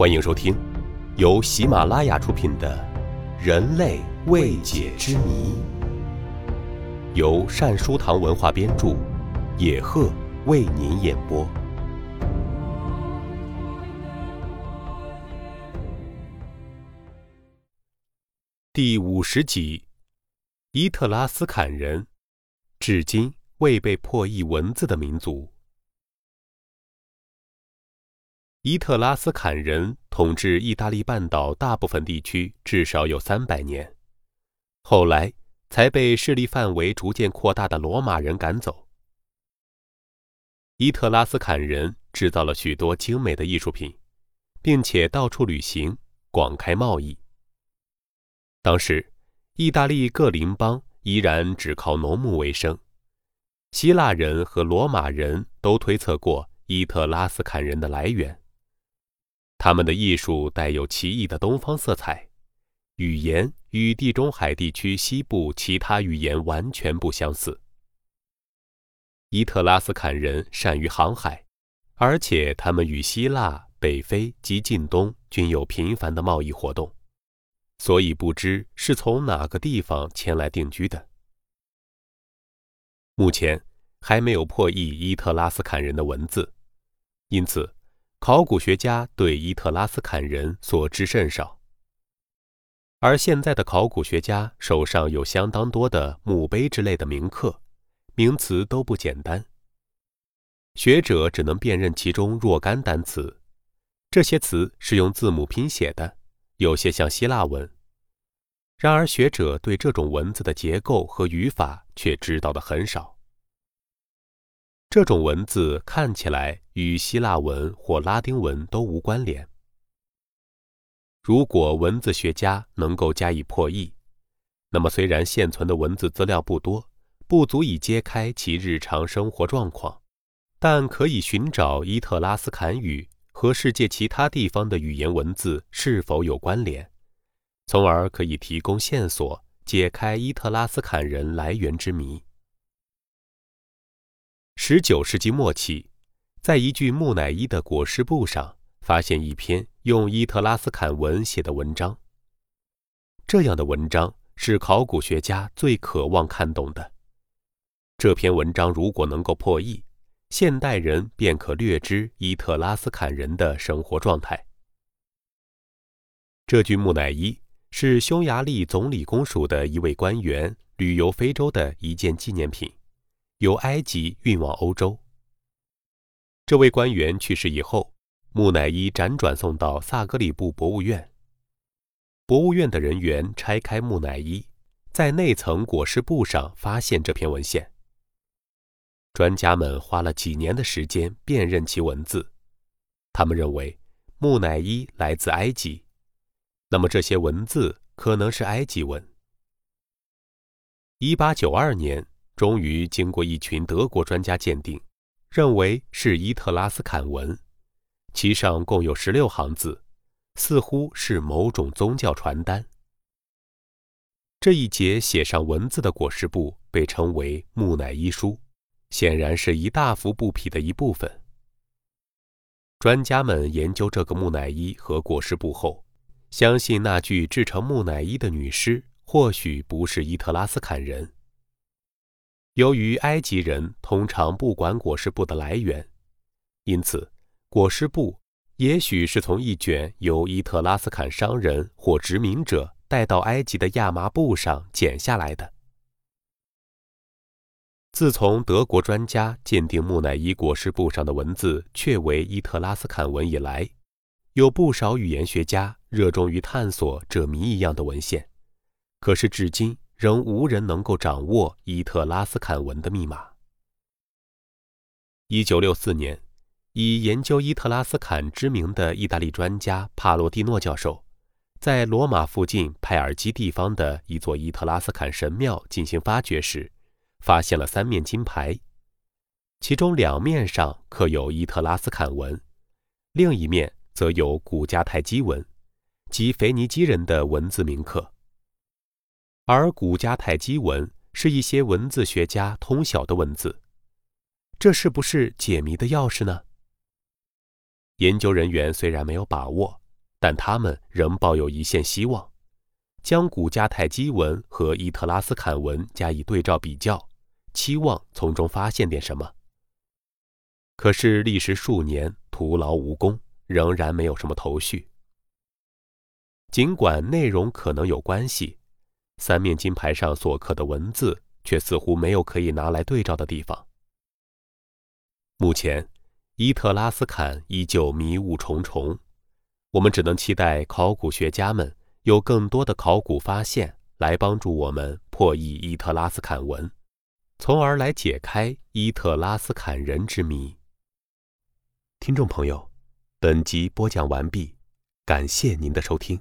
欢迎收听，由喜马拉雅出品的《人类未解之谜》，由善书堂文化编著，野鹤为您演播。第五十集：伊特拉斯坎人，至今未被破译文字的民族。伊特拉斯坎人统治意大利半岛大部分地区至少有三百年，后来才被势力范围逐渐扩大的罗马人赶走。伊特拉斯坎人制造了许多精美的艺术品，并且到处旅行，广开贸易。当时，意大利各邻邦依然只靠农牧为生，希腊人和罗马人都推测过伊特拉斯坎人的来源。他们的艺术带有奇异的东方色彩，语言与地中海地区西部其他语言完全不相似。伊特拉斯坎人善于航海，而且他们与希腊、北非及近东均有频繁的贸易活动，所以不知是从哪个地方前来定居的。目前还没有破译伊特拉斯坎人的文字，因此。考古学家对伊特拉斯坎人所知甚少，而现在的考古学家手上有相当多的墓碑之类的铭刻，名词都不简单。学者只能辨认其中若干单词，这些词是用字母拼写的，有些像希腊文。然而，学者对这种文字的结构和语法却知道的很少。这种文字看起来与希腊文或拉丁文都无关联。如果文字学家能够加以破译，那么虽然现存的文字资料不多，不足以揭开其日常生活状况，但可以寻找伊特拉斯坎语和世界其他地方的语言文字是否有关联，从而可以提供线索，解开伊特拉斯坎人来源之谜。十九世纪末期，在一具木乃伊的裹尸布上发现一篇用伊特拉斯坎文写的文章。这样的文章是考古学家最渴望看懂的。这篇文章如果能够破译，现代人便可略知伊特拉斯坎人的生活状态。这具木乃伊是匈牙利总理公署的一位官员旅游非洲的一件纪念品。由埃及运往欧洲。这位官员去世以后，木乃伊辗转送到萨格里布博物院。博物院的人员拆开木乃伊，在内层裹尸布上发现这篇文献。专家们花了几年的时间辨认其文字，他们认为木乃伊来自埃及，那么这些文字可能是埃及文。一八九二年。终于经过一群德国专家鉴定，认为是伊特拉斯坎文，其上共有十六行字，似乎是某种宗教传单。这一节写上文字的裹尸布被称为木乃伊书，显然是一大幅布匹的一部分。专家们研究这个木乃伊和裹尸布后，相信那具制成木乃伊的女尸或许不是伊特拉斯坎人。由于埃及人通常不管裹尸布的来源，因此裹尸布也许是从一卷由伊特拉斯坎商人或殖民者带到埃及的亚麻布上剪下来的。自从德国专家鉴定木乃伊裹尸布上的文字确为伊特拉斯坎文以来，有不少语言学家热衷于探索这谜一样的文献，可是至今。仍无人能够掌握伊特拉斯坎文的密码。一九六四年，以研究伊特拉斯坎知名的意大利专家帕洛蒂诺教授，在罗马附近派尔基地方的一座伊特拉斯坎神庙进行发掘时，发现了三面金牌，其中两面上刻有伊特拉斯坎文，另一面则有古迦太基文，即腓尼基人的文字铭刻。而古迦太基文是一些文字学家通晓的文字，这是不是解谜的钥匙呢？研究人员虽然没有把握，但他们仍抱有一线希望。将古迦太基文和伊特拉斯坎文加以对照比较，期望从中发现点什么。可是历时数年，徒劳无功，仍然没有什么头绪。尽管内容可能有关系，三面金牌上所刻的文字却似乎没有可以拿来对照的地方。目前，伊特拉斯坎依旧迷雾重重，我们只能期待考古学家们。有更多的考古发现来帮助我们破译伊特拉斯坎文，从而来解开伊特拉斯坎人之谜。听众朋友，本集播讲完毕，感谢您的收听。